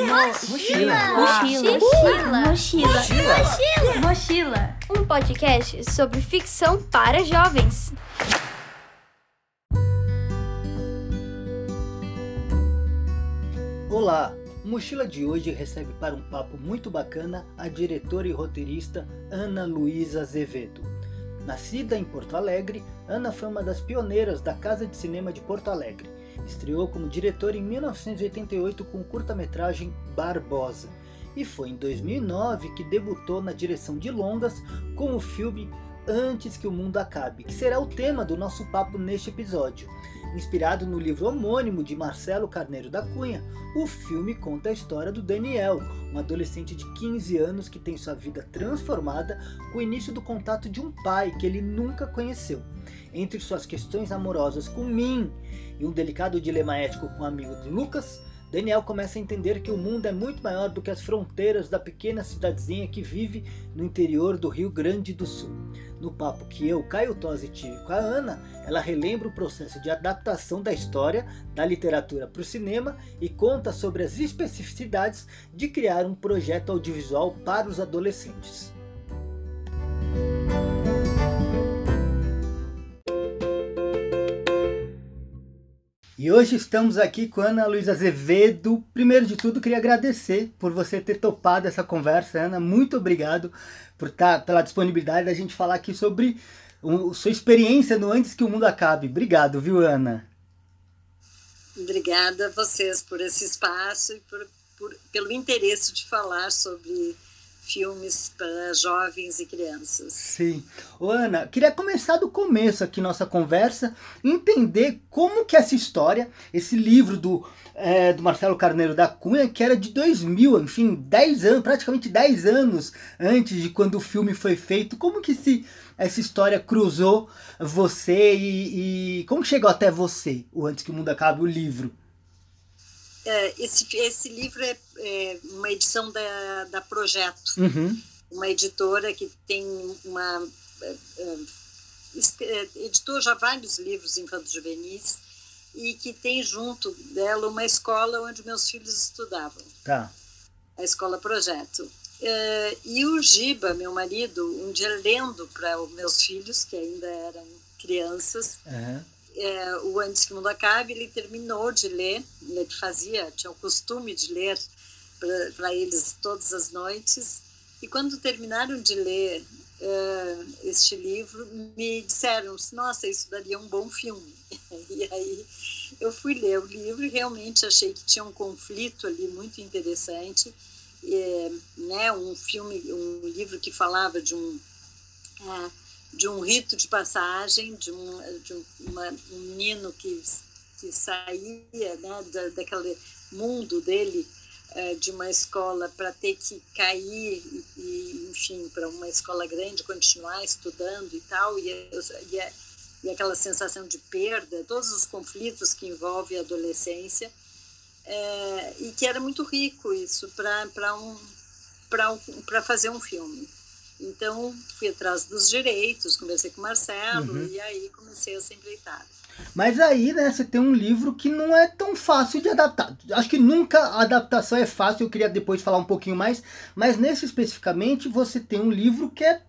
Mochila. Mochila. Mochila. Mochila. Mochila. Um podcast sobre ficção para jovens. Olá! O Mochila de hoje recebe para um papo muito bacana a diretora e roteirista Ana Luísa Azevedo. Nascida em Porto Alegre, Ana foi uma das pioneiras da Casa de Cinema de Porto Alegre. Estreou como diretora em 1988 com o curta-metragem Barbosa e foi em 2009 que debutou na direção de longas com o filme Antes que o Mundo Acabe, que será o tema do nosso papo neste episódio. Inspirado no livro homônimo de Marcelo Carneiro da Cunha, o filme conta a história do Daniel, um adolescente de 15 anos que tem sua vida transformada com o início do contato de um pai que ele nunca conheceu. Entre suas questões amorosas com Min e um delicado dilema ético com o amigo Lucas, Daniel começa a entender que o mundo é muito maior do que as fronteiras da pequena cidadezinha que vive no interior do Rio Grande do Sul. No papo que eu, Caio Tosi, tive com a Ana, ela relembra o processo de adaptação da história da literatura para o cinema e conta sobre as especificidades de criar um projeto audiovisual para os adolescentes. E hoje estamos aqui com Ana Luísa Azevedo. Primeiro de tudo, queria agradecer por você ter topado essa conversa, Ana. Muito obrigado por tá, pela disponibilidade da gente falar aqui sobre o, sua experiência no Antes que o Mundo Acabe. Obrigado, viu, Ana? Obrigada a vocês por esse espaço e por, por, pelo interesse de falar sobre filmes para jovens e crianças. Sim. Ô, Ana, queria começar do começo aqui nossa conversa, entender como que essa história, esse livro do, é, do Marcelo Carneiro da Cunha, que era de 2000, enfim, 10 anos, praticamente 10 anos antes de quando o filme foi feito, como que se, essa história cruzou você e, e como chegou até você, o Antes que o Mundo Acabe, o livro? É, esse, esse livro é, é, uma edição da, da Projeto, uhum. uma editora que tem uma. É, é, é editou já vários livros infantos juvenis e que tem junto dela uma escola onde meus filhos estudavam. Tá. A escola Projeto. e o Giba, meu marido, um dia lendo para os meus filhos, que ainda eram crianças, uhum é, o Antes que o Mundo Acabe, ele terminou de ler, ele fazia, tinha o costume de ler para eles todas as noites, e quando terminaram de ler uh, este livro, me disseram, nossa, isso daria um bom filme. e aí eu fui ler o livro e realmente achei que tinha um conflito ali muito interessante, é, né, um filme, um livro que falava de um... Uh, de um rito de passagem, de um, de uma, um menino que, que saía né, da, daquele mundo dele, é, de uma escola para ter que cair e, enfim, para uma escola grande, continuar estudando e tal, e, e, e, aquela sensação de perda, todos os conflitos que envolvem a adolescência, é, e que era muito rico isso para um, um, fazer um filme. Então, fui atrás dos direitos, conversei com o Marcelo uhum. e aí comecei essa empreitada. Mas aí, né, você tem um livro que não é tão fácil de adaptar. Acho que nunca a adaptação é fácil, eu queria depois falar um pouquinho mais, mas nesse especificamente você tem um livro que é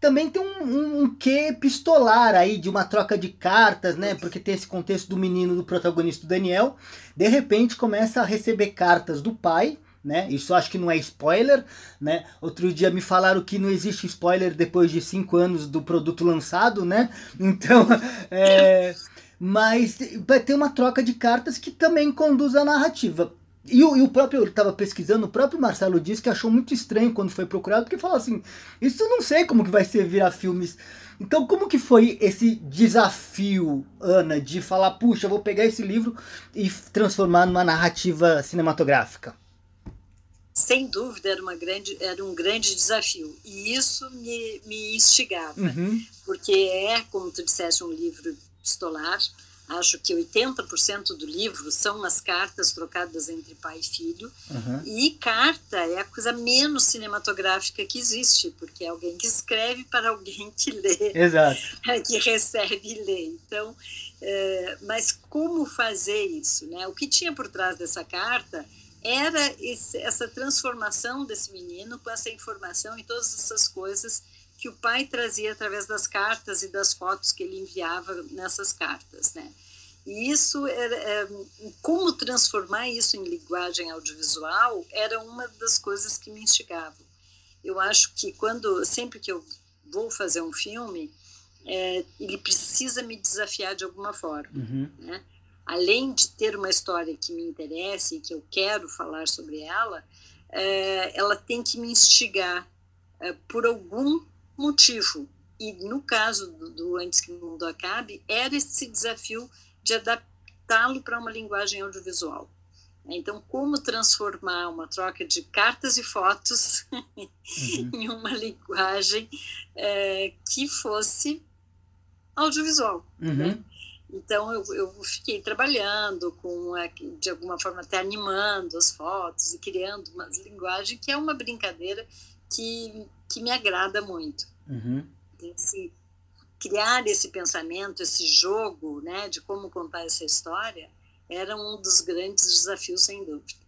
também tem um, um, um quê epistolar aí, de uma troca de cartas, né? Porque tem esse contexto do menino, do protagonista Daniel. De repente começa a receber cartas do pai, né? Isso acho que não é spoiler, né? Outro dia me falaram que não existe spoiler depois de cinco anos do produto lançado, né? Então, é, mas vai ter uma troca de cartas que também conduz a narrativa. E o, e o próprio, eu estava pesquisando, o próprio Marcelo disse que achou muito estranho quando foi procurado, porque falou assim, isso eu não sei como que vai ser virar filmes. Então, como que foi esse desafio, Ana, de falar, puxa, vou pegar esse livro e transformar numa narrativa cinematográfica? Sem dúvida era uma grande era um grande desafio e isso me, me instigava uhum. porque é como tu disseste um livro estolar acho que 80% do livro são as cartas trocadas entre pai e filho uhum. e carta é a coisa menos cinematográfica que existe porque é alguém que escreve para alguém que lê Exato. que recebe e lê então é, mas como fazer isso né o que tinha por trás dessa carta era esse, essa transformação desse menino com essa informação e todas essas coisas que o pai trazia através das cartas e das fotos que ele enviava nessas cartas, né? E isso era, é, como transformar isso em linguagem audiovisual era uma das coisas que me instigavam. Eu acho que quando sempre que eu vou fazer um filme, é, ele precisa me desafiar de alguma forma, uhum. né? Além de ter uma história que me interessa e que eu quero falar sobre ela, é, ela tem que me instigar é, por algum motivo. E no caso do, do Antes que o Mundo Acabe, era esse desafio de adaptá-lo para uma linguagem audiovisual. Então, como transformar uma troca de cartas e fotos uhum. em uma linguagem é, que fosse audiovisual. Uhum. Né? Então, eu, eu fiquei trabalhando com, de alguma forma, até animando as fotos e criando uma linguagem que é uma brincadeira que, que me agrada muito. Uhum. Esse, criar esse pensamento, esse jogo, né, de como contar essa história, era um dos grandes desafios, sem dúvida.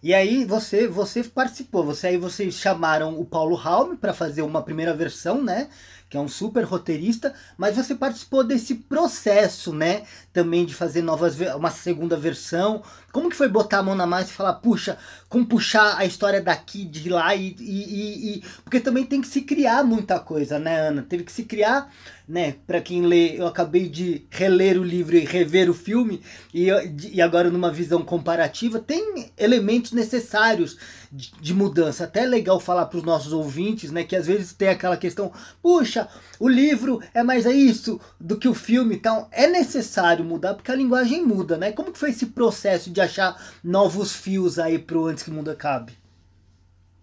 E aí você você participou, você aí vocês chamaram o Paulo Raum para fazer uma primeira versão, né? Que é um super roteirista, mas você participou desse processo, né? Também de fazer novas uma segunda versão. Como que foi botar a mão na massa e falar, puxa, como puxar a história daqui, de lá e, e, e, porque também tem que se criar muita coisa, né, Ana? Teve que se criar né? Para quem lê, eu acabei de reler o livro e rever o filme e, e agora numa visão comparativa tem elementos necessários de, mudança. Até é legal falar para os nossos ouvintes, né? Que às vezes tem aquela questão, puxa, o livro é mais isso do que o filme, então é necessário mudar porque a linguagem muda, né? Como que foi esse processo de achar novos fios aí pro antes que o mundo acabe?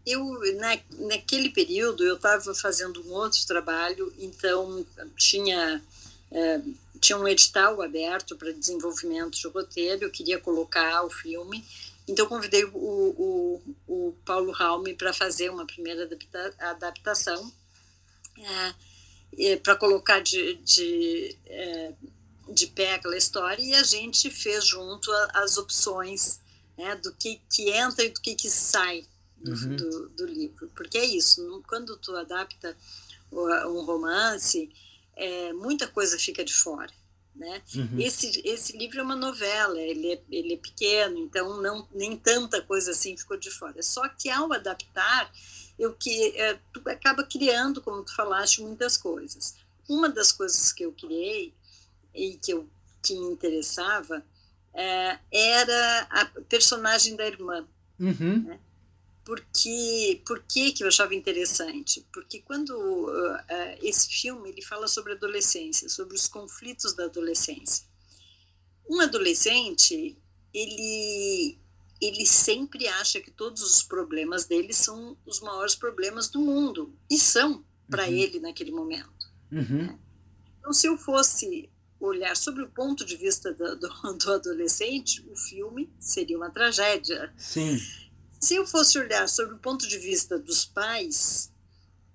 eu na, naquele período eu estava fazendo um outro trabalho, então tinha é, tinha um edital aberto para desenvolvimento de roteiro, eu queria colocar o filme, então convidei o, o, o Paulo Raume para fazer uma primeira adapta, adaptação é, para colocar de, de, é, de pé aquela história e a gente fez junto as opções né, do que, que entra e do que, que sai do, uhum. do, do, livro. Porque é isso, quando tu adapta um romance, é, muita coisa fica de fora. Né? Uhum. Esse, esse livro é uma novela, ele é, ele é pequeno, então não, nem tanta coisa assim ficou de fora. Só que ao adaptar, eu que é, tu acaba criando, como tu falaste, muitas coisas. Uma das coisas que eu criei e que eu que me interessava é, era a personagem da irmã. Uhum. Né? Porque por que que eu achava interessante? Porque quando uh, uh, esse filme ele fala sobre adolescência sobre os conflitos da adolescência. Um adolescente ele ele sempre acha que todos os problemas dele são os maiores problemas do mundo e são para uhum. ele naquele momento. Uhum. então se eu fosse olhar sobre o ponto de vista do, do, do adolescente o filme seria uma tragédia. Sim se eu fosse olhar sobre o ponto de vista dos pais,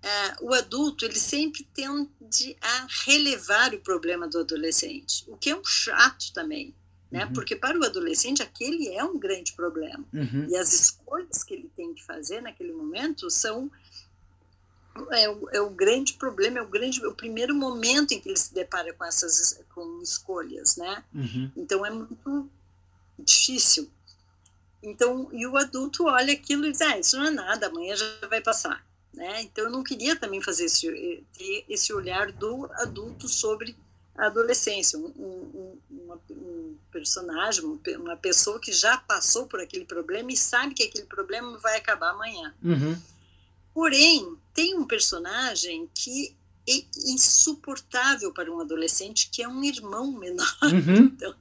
uh, o adulto ele sempre tende a relevar o problema do adolescente, o que é um chato também, né? Uhum. Porque para o adolescente aquele é um grande problema uhum. e as escolhas que ele tem que fazer naquele momento são é o, é o grande problema, é o grande, o primeiro momento em que ele se depara com essas com escolhas, né? Uhum. Então é muito difícil. Então, e o adulto olha aquilo e diz, ah, isso não é nada, amanhã já vai passar. Né? Então, eu não queria também fazer esse, ter esse olhar do adulto sobre a adolescência, um, um, uma, um personagem, uma pessoa que já passou por aquele problema e sabe que aquele problema vai acabar amanhã. Uhum. Porém, tem um personagem que é insuportável para um adolescente, que é um irmão menor. Uhum. Então,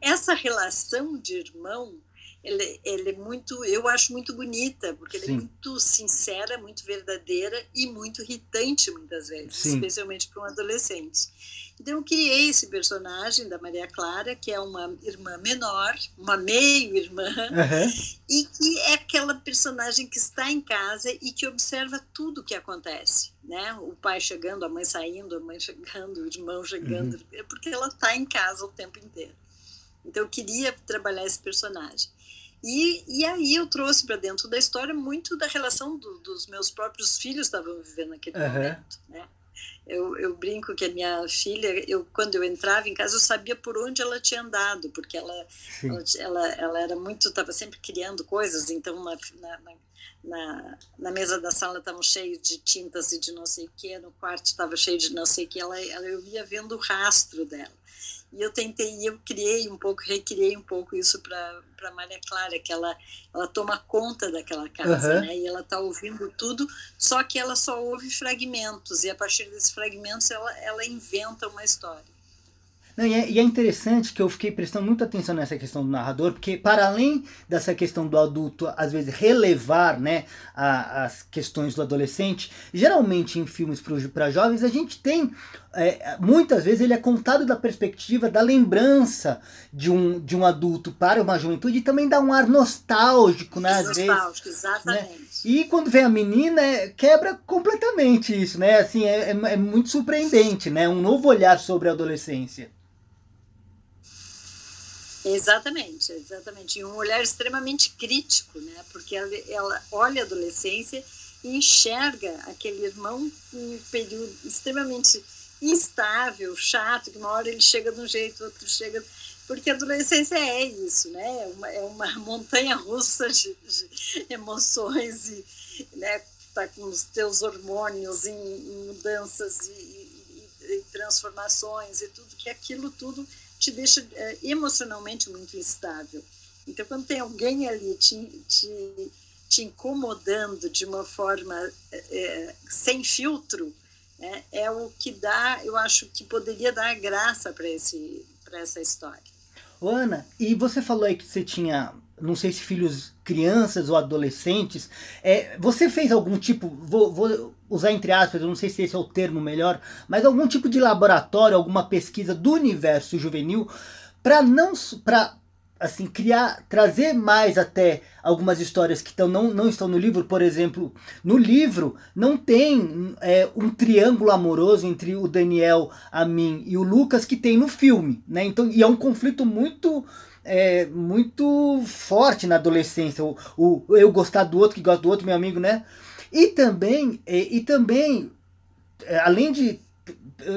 essa relação de irmão ele, é muito, eu acho muito bonita, porque ela é muito sincera, muito verdadeira e muito irritante muitas vezes, Sim. especialmente para um adolescente. Então eu criei esse personagem da Maria Clara, que é uma irmã menor, uma meio-irmã, uhum. e que é aquela personagem que está em casa e que observa tudo o que acontece, né? O pai chegando, a mãe saindo, a mãe chegando, o irmão chegando, uhum. É porque ela está em casa o tempo inteiro. Então eu queria trabalhar esse personagem. E, e aí eu trouxe para dentro da história muito da relação do, dos meus próprios filhos estavam vivendo naquele uhum. momento, né? Eu, eu, brinco que a minha filha, eu, quando eu entrava em casa, eu sabia por onde ela tinha andado, porque ela, ela, ela, ela, era muito, estava sempre criando coisas, então na, na, na, na mesa da sala estavam cheios de tintas e de não sei o que, no quarto estava cheio de não sei o que, ela, ela, eu ia vendo o rastro dela. E eu tentei, eu criei um pouco, recriei um pouco isso para Maria Clara, que ela, ela toma conta daquela casa, uhum. né? E ela está ouvindo tudo, só que ela só ouve fragmentos, e a partir desses fragmentos ela, ela inventa uma história. Não, e, é, e, é, interessante que eu fiquei prestando muita atenção nessa questão do narrador, porque para além dessa questão do adulto, às vezes, relevar né, a, as questões do adolescente, geralmente em filmes para jovens, a gente tem, é, muitas vezes, ele é contado da perspectiva da lembrança de um, de um adulto para uma juventude e também dá um ar nostálgico, né? Às nostálgico, vezes, exatamente. Né? E quando vem a menina, é, quebra completamente isso, né? Assim, é, é, é muito surpreendente, né? Um novo olhar sobre a adolescência. Exatamente, exatamente. E um olhar extremamente crítico, né? Porque ela, ela olha a adolescência e enxerga aquele irmão em um período extremamente instável, chato, que uma hora ele chega de um jeito, outro chega. Porque a adolescência é isso, né? É uma, é uma montanha russa de, de, emoções e, né? Tá com os teus hormônios em, em mudanças e, e, e transformações e tudo, que aquilo tudo te deixa é, emocionalmente muito instável. Então, quando tem alguém ali te, te, te incomodando de uma forma é, sem filtro, né, é o que dá, eu acho que poderia dar graça para essa história. Ana, e você falou aí que você tinha, não sei se filhos, crianças ou adolescentes. É, você fez algum tipo, vou, vou usar entre aspas, eu não sei se esse é o termo melhor, mas algum tipo de laboratório, alguma pesquisa do universo juvenil para não para assim criar trazer mais até algumas histórias que tão, não, não estão no livro por exemplo no livro não tem é, um triângulo amoroso entre o Daniel a mim e o Lucas que tem no filme né então e é um conflito muito é, muito forte na adolescência o, o eu gostar do outro que gosta do outro meu amigo né e também, e, e também é, além de.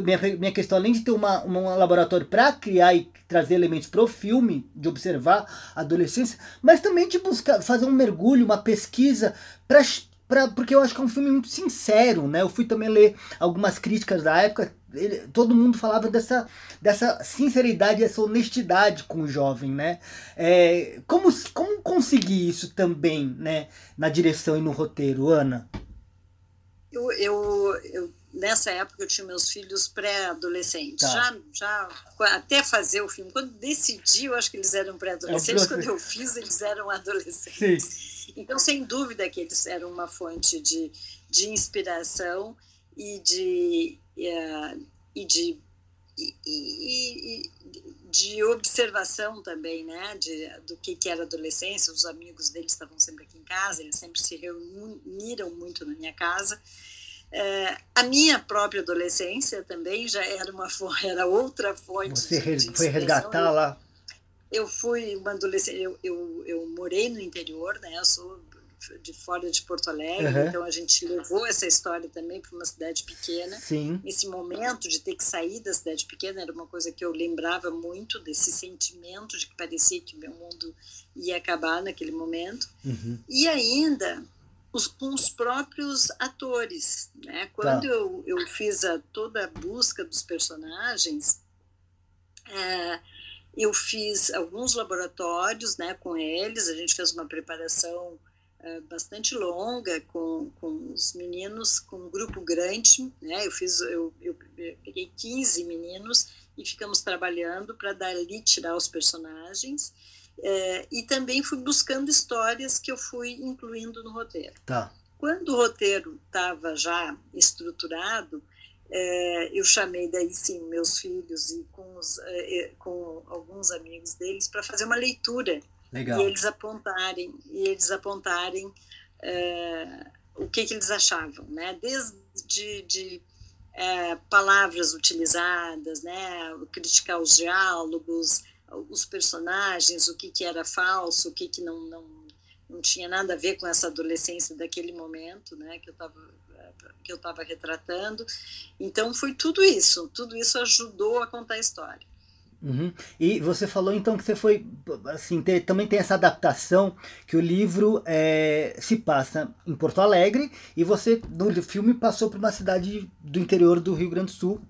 Minha, minha questão, além de ter uma, um laboratório para criar e trazer elementos para o filme, de observar a adolescência, mas também de buscar fazer um mergulho, uma pesquisa para Pra, porque eu acho que é um filme muito sincero, né? Eu fui também ler algumas críticas da época, ele, todo mundo falava dessa, dessa sinceridade, essa honestidade com o jovem, né? É, como, como conseguir isso também, né? Na direção e no roteiro, Ana? Eu, eu, eu nessa época eu tinha meus filhos pré-adolescentes, tá. já, já até fazer o filme. Quando decidi, eu acho que eles eram pré-adolescentes, é quando eu fiz, eles eram adolescentes. Sim. Então, sem dúvida que eles eram uma fonte de, de inspiração e de, e de, e, e, de observação também, né, de, do que, que era adolescência. Os amigos deles estavam sempre aqui em casa, eles sempre se reuniram muito na minha casa. Uh, a minha própria adolescência também já era uma era outra fonte. Você de, de foi resgatar lá? Eu fui uma adolescente, eu, eu, eu morei no interior, né? Eu sou de fora de Porto Alegre, uhum. então a gente levou essa história também para uma cidade pequena. Sim. Esse momento de ter que sair da cidade pequena era uma coisa que eu lembrava muito desse sentimento de que parecia que meu mundo ia acabar naquele momento. Uhum. E ainda os, com os próprios atores, né? Quando tá. eu, eu fiz a, toda a busca dos personagens, é, eu fiz alguns laboratórios né, com eles, a gente fez uma preparação bastante longa com, com os meninos, com um grupo grande. Né, eu, fiz, eu, eu peguei 15 meninos e ficamos trabalhando para dali tirar os personagens. Uh, e também fui buscando histórias que eu fui incluindo no roteiro. Tá. Quando o roteiro estava já estruturado, é, eu chamei daí sim meus filhos e com, os, é, com alguns amigos deles para fazer uma leitura Legal. e eles apontarem e eles apontarem é, o que, que, eles achavam, né? Desde de, palavras utilizadas, né? Criticar os diálogos, os personagens, o que, que era falso, o que, que não, não, não tinha nada a ver com essa adolescência daquele momento, né, que eu estava que eu estava retratando. Então foi tudo isso, tudo isso ajudou a contar a história. Uhum. E você falou então que você foi assim ter, também tem essa adaptação que o livro é, se passa em Porto Alegre e você no filme passou por uma cidade do interior do Rio Grande do Sul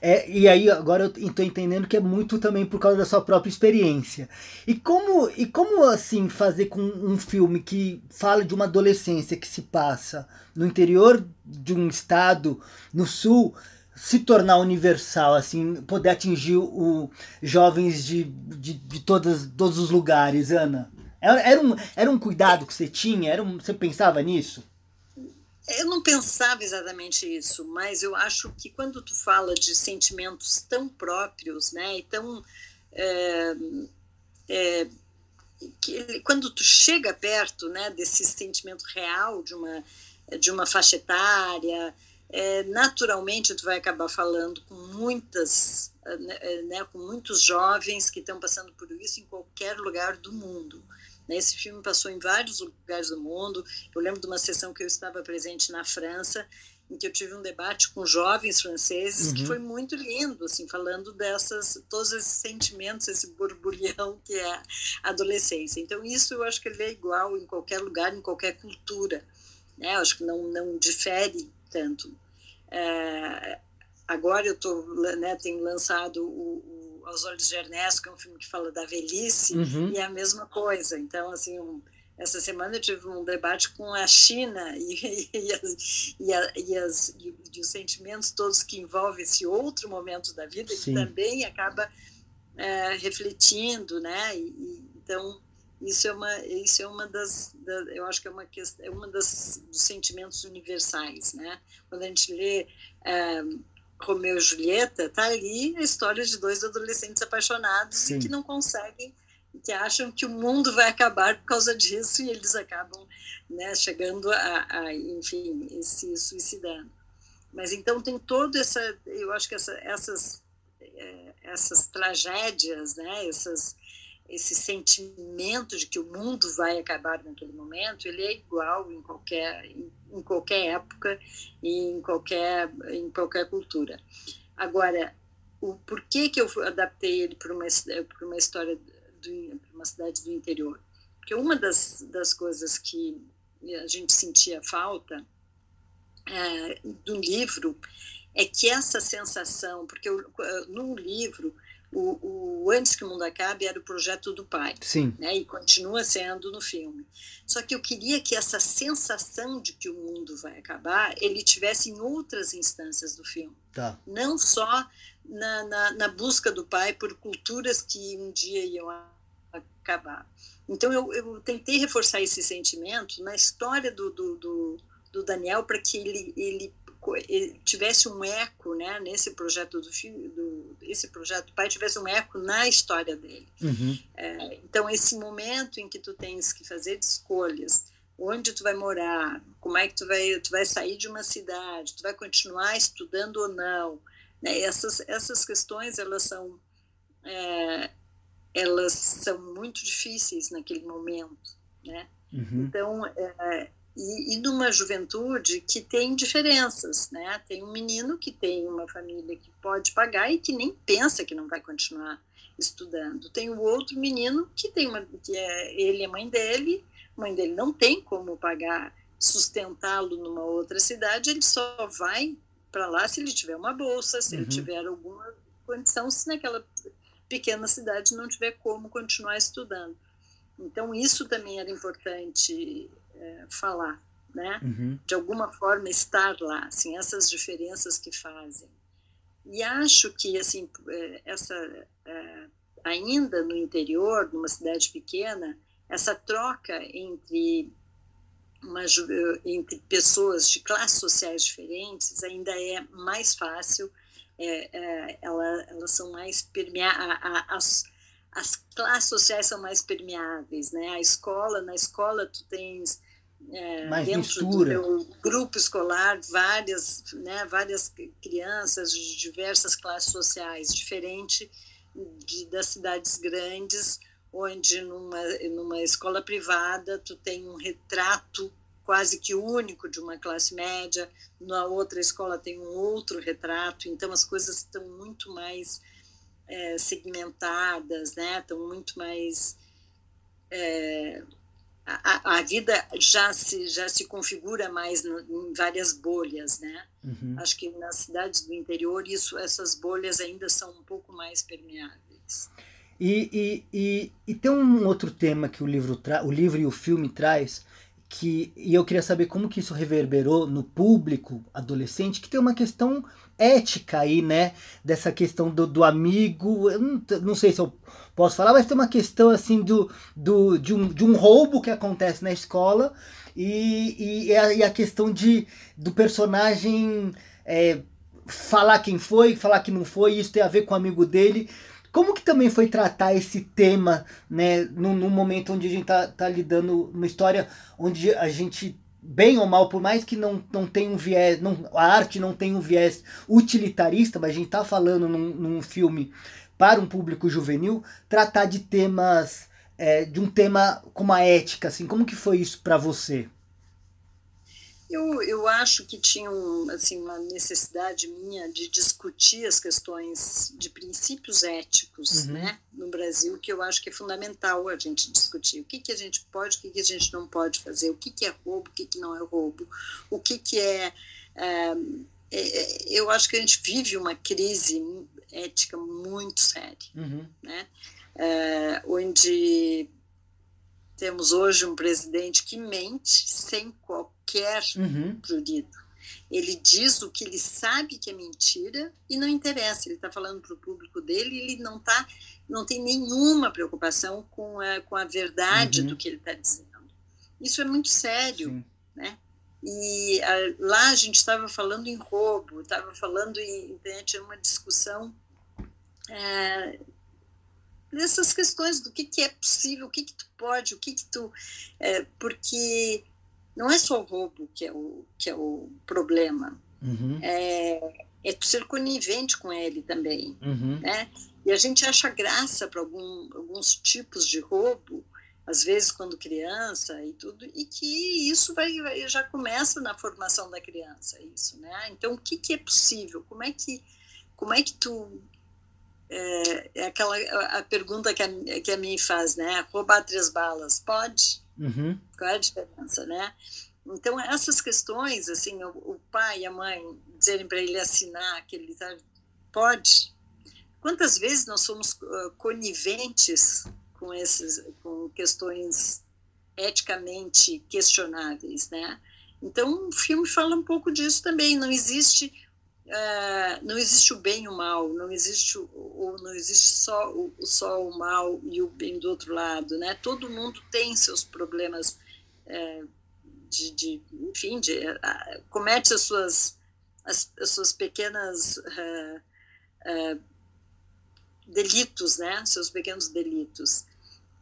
é, e aí agora eu estou entendendo que é muito também por causa da sua própria experiência. E como, e como assim fazer com um filme que fala de uma adolescência que se passa no interior de um estado, no sul, se tornar universal, assim, poder atingir o jovens de, de, de todas, todos os lugares, Ana? Era, era, um, era um cuidado que você tinha? Era um, você pensava nisso? Eu não pensava exatamente isso, mas eu acho que quando tu fala de sentimentos tão próprios, né, e tão é, é, que, quando tu chega perto, né, desse sentimento real de uma de uma faixa etária, é, naturalmente tu vai acabar falando com muitas, né, né com muitos jovens que estão passando por isso em qualquer lugar do mundo. Né? Esse filme passou em vários lugares do mundo. Eu lembro de uma sessão que eu estava presente na França, em que eu tive um debate com jovens franceses uhum. que foi muito lindo, assim, falando dessas todos esses sentimentos, esse borbulhão que é a adolescência. Então isso eu acho que ele é igual em qualquer lugar, em qualquer cultura, né? Eu acho que não não difere tanto. É, agora eu tô, né, tenho lançado o aos Olhos de Ernesto, que é um filme que fala da velhice, uhum. e é a mesma coisa. Então, assim, um, essa semana eu tive um debate com a China e, e, as, e, a, e, as, e, os sentimentos todos que envolvem esse outro momento da vida, Sim. que também acaba é, refletindo, né? Então, isso é uma isso é uma das da, eu acho que é uma questão é uma das dos sentimentos universais né quando a gente lê é, Romeu e Julieta, tá ali a história de dois adolescentes apaixonados Sim. e que não conseguem, que acham que o mundo vai acabar por causa disso e eles acabam né, chegando a, a, enfim, se suicidando. Mas então tem todo essa, eu acho que essa, essas, é, essas tragédias, né, essas, esse sentimento de que o mundo vai acabar naquele momento, ele é igual em qualquer, em, qualquer época e em qualquer, em qualquer cultura. Agora, o porquê que eu adaptei ele para uma, para uma história, de uma cidade do interior? Porque uma das, das coisas que a gente sentia falta é, do livro é que essa sensação, porque eu, no livro o, o, Antes que o Mundo Acabe era o projeto do pai. Sim. Né, e continua sendo no filme. Só que eu queria que essa sensação de que o mundo vai acabar, ele tivesse em outras instâncias do filme. Tá. Não só na, na, na busca do pai por culturas que um dia iam acabar. Então eu, eu tentei reforçar esse sentimento na história do, do, do, do Daniel para que ele, ele tivesse um eco, né, nesse projeto do filme, do, esse projeto do pai tivesse um eco na história dele. Uhum. É, então esse momento em que tu tens que fazer escolhas, onde tu vai morar, como é que tu vai, tu vai sair de uma cidade, tu vai continuar estudando ou não, né? Essas essas questões elas são é, elas são muito difíceis naquele momento, né? Uhum. Então é, e, e numa juventude que tem diferenças, né? Tem um menino que tem uma família que pode pagar e que nem pensa que não vai continuar estudando. Tem o outro menino que tem uma, que é ele a mãe dele, a mãe dele não tem como pagar sustentá-lo numa outra cidade, ele só vai para lá se ele tiver uma bolsa, se uhum. ele tiver alguma condição, se naquela pequena cidade não tiver como continuar estudando. Então isso também era importante é, falar, né? Uhum. De alguma forma estar lá, assim, essas diferenças que fazem. E acho que assim é, essa é, ainda no interior, numa cidade pequena, essa troca entre uma, entre pessoas de classes sociais diferentes ainda é mais fácil. É, é, ela, elas são mais permeáveis as classes sociais são mais permeáveis, né? A escola, na escola tu tens é, Mais dentro mistura. do grupo escolar várias né várias crianças de diversas classes sociais diferente de, das cidades grandes, onde numa, numa escola privada tu tem um retrato quase que único de uma classe média, na outra escola tem um outro retrato, então as coisas estão muito mais é, segmentadas, né? estão muito mais. É, a, a, vida já se, já se configura mais no, em várias bolhas, né? Uhum. Acho que nas cidades do interior isso, essas bolhas ainda são um pouco mais permeáveis. E, e, e, e tem um outro tema que o livro, tra o livro e o filme traz, que e eu queria saber como que isso reverberou no público adolescente, que tem uma questão ética aí, né? Dessa questão do, do amigo. Não, não sei se eu posso falar, mas tem uma questão assim do, do, de, um, de um roubo que acontece na escola e, e, a, e a questão de, do personagem é, falar quem foi, falar que não foi, isso tem a ver com o amigo dele. Como que também foi tratar esse tema, né, num, num momento onde a gente tá, tá lidando uma história onde a gente bem ou mal, por mais que não, não tenha um viés, não, a arte não tenha um viés utilitarista, mas a gente tá falando num, num filme para um público juvenil, tratar de temas, é, de um tema como a ética, assim, como que foi isso para você? Eu, eu acho que tinha um, assim, uma necessidade minha de discutir as questões de princípios éticos uhum. né, no Brasil, que eu acho que é fundamental a gente discutir. O que, que a gente pode, o que, que a gente não pode fazer, o que, que é roubo, o que, que não é roubo, o que, que é, é, é Eu acho que a gente vive uma crise ética muito séria, uhum. né, é, onde temos hoje um presidente que mente sem qualquer uhum. prurido. Ele diz o que ele sabe que é mentira e não interessa. Ele está falando para o público dele e ele não tá, não tem nenhuma preocupação com a, com a verdade uhum. do que ele está dizendo. Isso é muito sério, Sim. né? E a, lá a gente estava falando em roubo, estava falando em, tinha uma discussão é, nessas questões do que, que é possível, o que, que tu pode, o que, que tu. É, porque não é só o roubo que é o, que é o problema. Uhum. É, é ser conivente com ele também. Uhum. Né? E a gente acha graça para algum, alguns tipos de roubo, às vezes quando criança e tudo, e que isso vai, vai, já começa na formação da criança, isso, né? Então, o que, que é possível? Como é que, como é que tu é, é aquela a pergunta que a, que a mim faz, né? Roubar três balas, pode? Uhum. Qual é a diferença, né? Então, essas questões, assim, o, o pai e a mãe dizerem para ele assinar que ele sabe, pode. Quantas vezes nós somos uh, coniventes com esses, com questões eticamente questionáveis, né? Então, o filme fala um pouco disso também. Não existe é, não existe o bem e o mal, não existe o, não existe só o, só o mal e o bem do outro lado, né? Todo mundo tem seus problemas é, de, de, enfim, de, comete as suas as, as suas pequenas uh, delitos, né? Seus pequenos delitos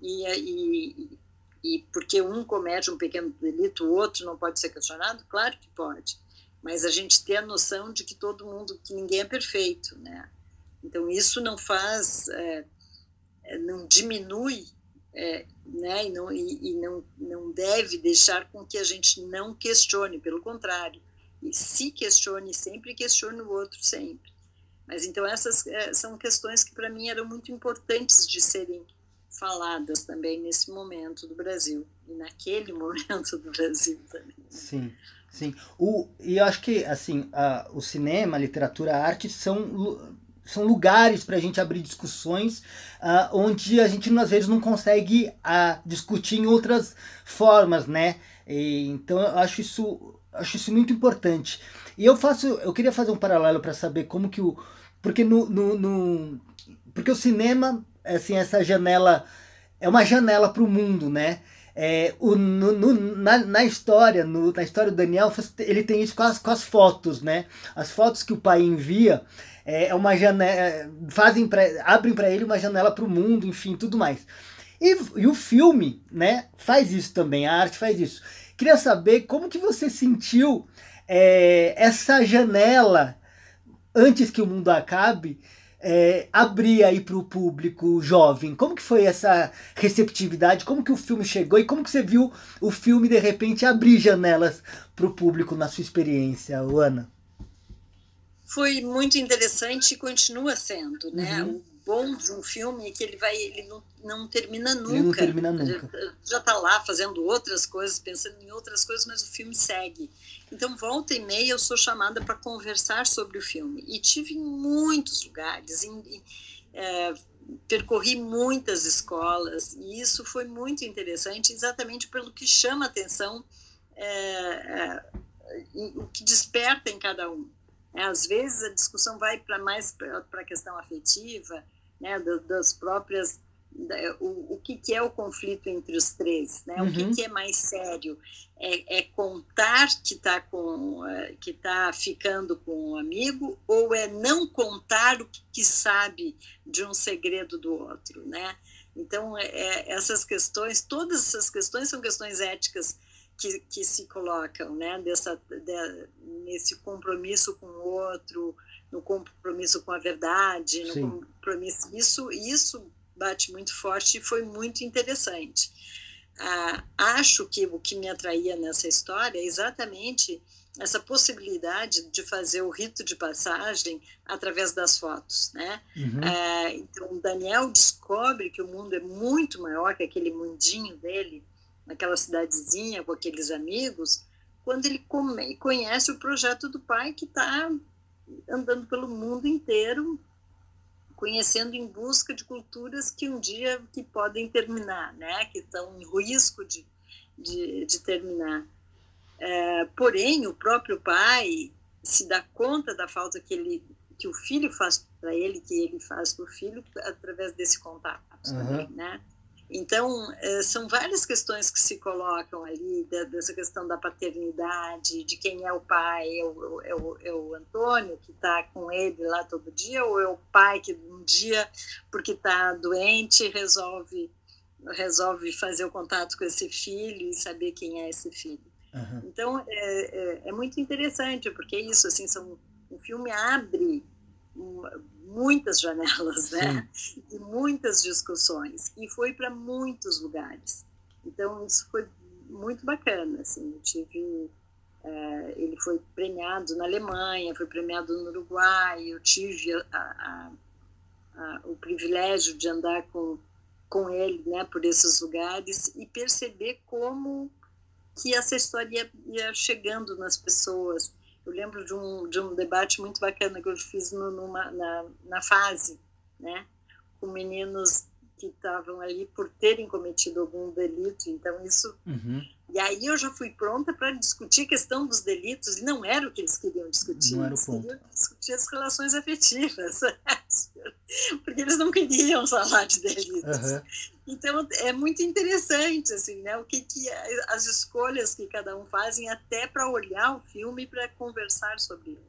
e, e, e porque um comete um pequeno delito, o outro não pode ser questionado, claro que pode mas a gente ter a noção de que todo mundo, que ninguém é perfeito, né? Então isso não faz, é, é, não diminui, é, né? E, não, e, e, não, não deve deixar com que a gente não questione, pelo contrário, e se questione sempre, questione o outro sempre. Mas então essas é, são questões que para mim eram muito importantes de serem faladas também nesse momento do Brasil e naquele momento do Brasil também. Né? Sim. Sim. O, e eu acho que assim, a, o cinema, a literatura, a arte são, são lugares para a gente abrir discussões uh, onde a gente às vezes não consegue uh, discutir em outras formas, né? E, então eu acho isso, acho isso muito importante. E eu faço, eu queria fazer um paralelo para saber como que o. Porque no, no, no, Porque o cinema, assim, essa janela. É uma janela para o mundo, né? É, o, no, no, na, na, história, no, na história do Daniel, ele tem isso com as, com as fotos, né? As fotos que o pai envia é, é uma janela, é, fazem pra, abrem para ele uma janela para o mundo, enfim, tudo mais. E, e, o filme, né, faz isso também, a arte faz isso. Queria saber como que você sentiu é, essa janela antes que o mundo acabe é, abrir aí para o público jovem? Como que foi essa receptividade? Como que o filme chegou e como que você viu o filme de repente abrir janelas para o público na sua experiência, Ana? Foi muito interessante e continua sendo, né? Uhum. Bom de um filme é que ele vai, ele não, não termina nunca. Ele não termina nunca. Já está lá fazendo outras coisas, pensando em outras coisas, mas o filme segue. Então, volta e meia, eu sou chamada para conversar sobre o filme. E tive em muitos lugares, em, é, percorri muitas escolas, e isso foi muito interessante, exatamente pelo que chama atenção, é, é, o que desperta em cada um. É, às vezes a discussão vai para mais para a questão afetiva, né, das próprias o, o que, que, é o conflito entre os três, né? Uhum. O que, uhum. que, é mais sério? É, é contar que está com eh, que tá ficando com um amigo ou é não contar o que sabe de um segredo do outro, né? Então é, é, essas questões, todas essas questões são questões éticas que, que se colocam, né? Dessa de, nesse compromisso com o outro, no compromisso com a verdade, no Sim. compromisso isso isso bate muito forte e foi muito interessante. Ah, acho que o que me atraía nessa história é exatamente essa possibilidade de fazer o rito de passagem através das fotos, né? Uhum. É, então, Daniel descobre que o mundo é muito maior que aquele mundinho dele, naquela cidadezinha com aqueles amigos, quando ele come, conhece o projeto do pai que está andando pelo mundo inteiro conhecendo em busca de culturas que um dia que podem terminar, né? Que estão em risco de, de, de terminar. É, porém, o próprio pai se dá conta da falta que ele que o filho faz para ele, que ele faz para o filho através desse contato, uhum. também, né? Então, eh, são várias questões que se colocam ali, dessa questão da paternidade, de quem é o pai, é o, é o, é o Antônio, que está com ele lá todo dia, ou é o pai que um dia, porque está doente, resolve, resolve fazer o contato com esse filho e saber quem é esse filho. Uhum. Então, é, é, é, muito interessante, porque é isso, assim, são, o filme abre muitas janelas, né? E muitas discussões. E foi para muitos lugares. Então, isso foi muito bacana, assim. Eu tive... É, ele foi premiado na Alemanha, foi premiado no Uruguai, eu tive a, a, a, o privilégio de andar com, com ele né, por esses lugares e perceber como que essa história ia, ia chegando nas pessoas, eu lembro de um, de um debate muito bacana que eu fiz no, numa, na, na fase, né, com meninos que estavam ali por terem cometido algum delito. Então, isso. Uhum. E aí eu já fui pronta para discutir a questão dos delitos, e não era o que eles queriam discutir. Não era eles o ponto. queriam discutir as relações afetivas, porque eles não queriam falar de delitos. Uhum. Então é muito interessante assim, né? O que que as escolhas que cada um fazem até para olhar o filme e para conversar sobre ele.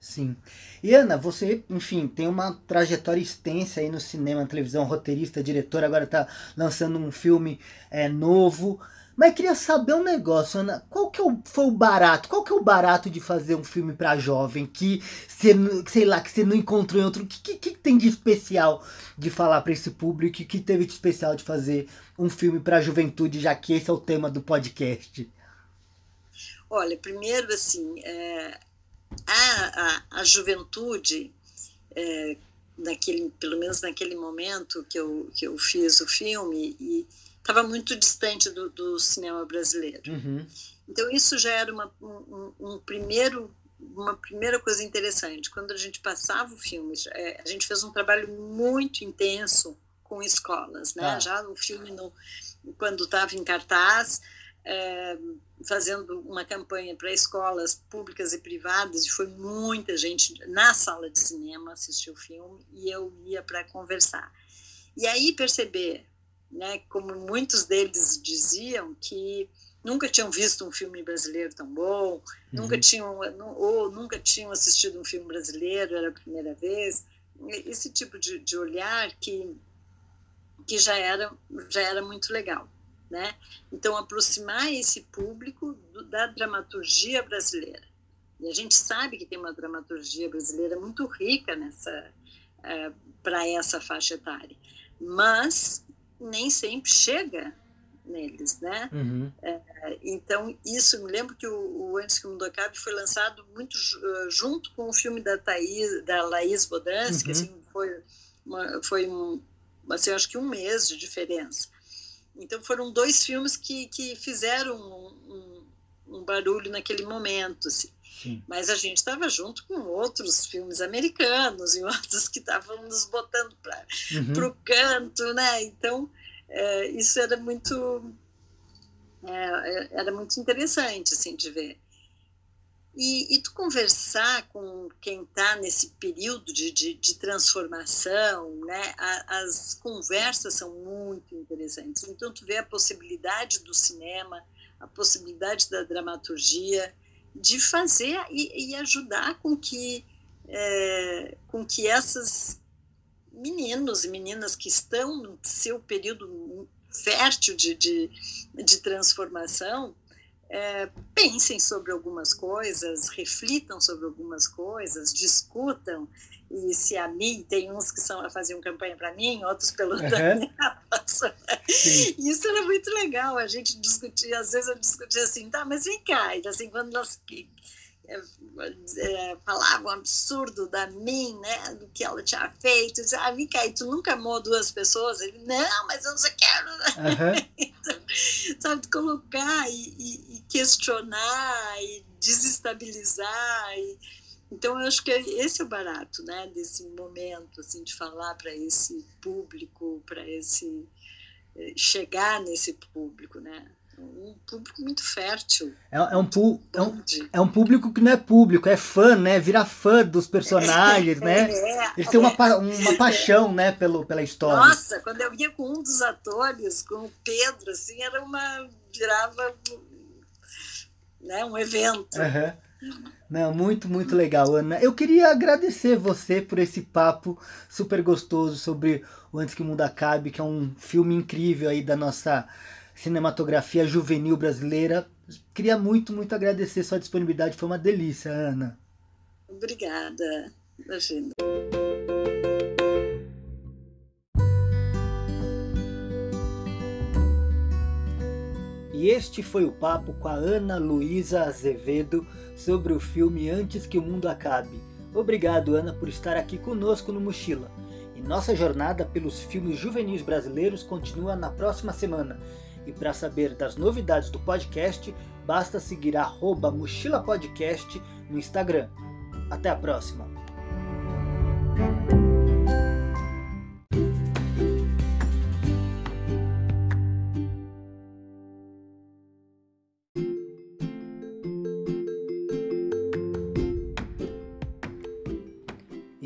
Sim. E Ana, você, enfim, tem uma trajetória extensa aí no cinema, na televisão, roteirista, diretora, agora está lançando um filme é, novo. Mas queria saber um negócio, Ana. Qual que é foi o barato? Qual que é o barato de fazer um filme para jovem que você, sei lá, que você não encontrou em outro? O que, que, que, tem de especial de falar para esse público? O que, teve de especial de fazer um filme para juventude, já que esse é o tema do podcast? Olha, primeiro, assim, é, a, a, a juventude, é, naquele, pelo menos naquele momento que eu, que eu fiz o filme, e estava muito distante do, do cinema brasileiro. Uhum. Então isso já era uma, um, um, primeiro uma primeira coisa interessante. Quando a gente passava o filme, é, a gente fez um trabalho muito intenso com escolas, né? Ah. Já o filme no, quando estava em cartaz, é, fazendo uma campanha para escolas públicas e privadas e foi muita gente na sala de cinema assistir o filme e eu ia para conversar. E aí perceber né, como muitos deles diziam, que nunca tinham visto um filme brasileiro tão bom, uhum. nunca tinham ou nunca tinham assistido um filme brasileiro, era a primeira vez. Esse tipo de, de olhar que que já era já era muito legal, né? Então aproximar esse público do, da dramaturgia brasileira. E a gente sabe que tem uma dramaturgia brasileira muito rica nessa é, para essa faixa etária. Mas nem sempre chega neles, né? Uhum. É, então, isso, me lembro que o, o, Antes que o Mundo Acabe foi lançado muito uh, junto com o filme da Thaís, da Laís Bodansky, uhum. assim, foi, uma, foi um, assim, acho que um mês de diferença. Então, foram dois filmes que, que fizeram um, um, um barulho naquele momento, assim. Sim. Mas a gente estava junto com outros filmes americanos e outros que estavam nos botando para uhum. o canto, né? Então, é, isso era muito é, é, era muito interessante assim de ver e, e tu conversar com quem está nesse período de, de, de, transformação né a, as conversas são muito interessantes então tu vê a possibilidade do cinema a possibilidade da dramaturgia de fazer e, e ajudar com que é, com que essas meninos e meninas que estão no seu período fértil de, de, de transformação é, pensem sobre algumas coisas, reflitam sobre algumas coisas, discutam. E se a mim, tem uns que são, faziam campanha para mim, outros pelo uhum. Daniel. Isso era muito legal. A gente discutia, às vezes eu discutia assim, tá, mas vem cá, e assim, quando nós é, é, falava um absurdo da mim, né, do que ela tinha feito. Dizia, ah, Mica, tu nunca amou duas pessoas? Ele, não, mas eu não sei quero. Uhum. sabe, colocar e, e, e, questionar e desestabilizar. E, então, eu acho que esse é o barato, né, desse momento, assim, de falar para esse público, para esse eh, chegar nesse público, né? Um público muito fértil. É, é, um, pu é, um, é um público que não é público, é fã, né? Vira fã dos personagens, né? É, Eles têm uma, uma paixão, né, pelo, pela história. Nossa, quando eu ia com um dos atores, com o Pedro, assim, era uma. virava né, um evento. Uhum. Não, muito, muito legal, Ana. Eu queria agradecer você por esse papo super gostoso sobre o Antes que o Mundo Acabe, que é um filme incrível aí da nossa cinematografia juvenil brasileira. Queria muito, muito agradecer sua disponibilidade, foi uma delícia, Ana. Obrigada, imagina. E este foi o papo com a Ana Luísa Azevedo sobre o filme Antes que o Mundo Acabe. Obrigado, Ana, por estar aqui conosco no Mochila. E nossa jornada pelos filmes juvenis brasileiros continua na próxima semana. E para saber das novidades do podcast, basta seguir a Mochila Podcast no Instagram. Até a próxima!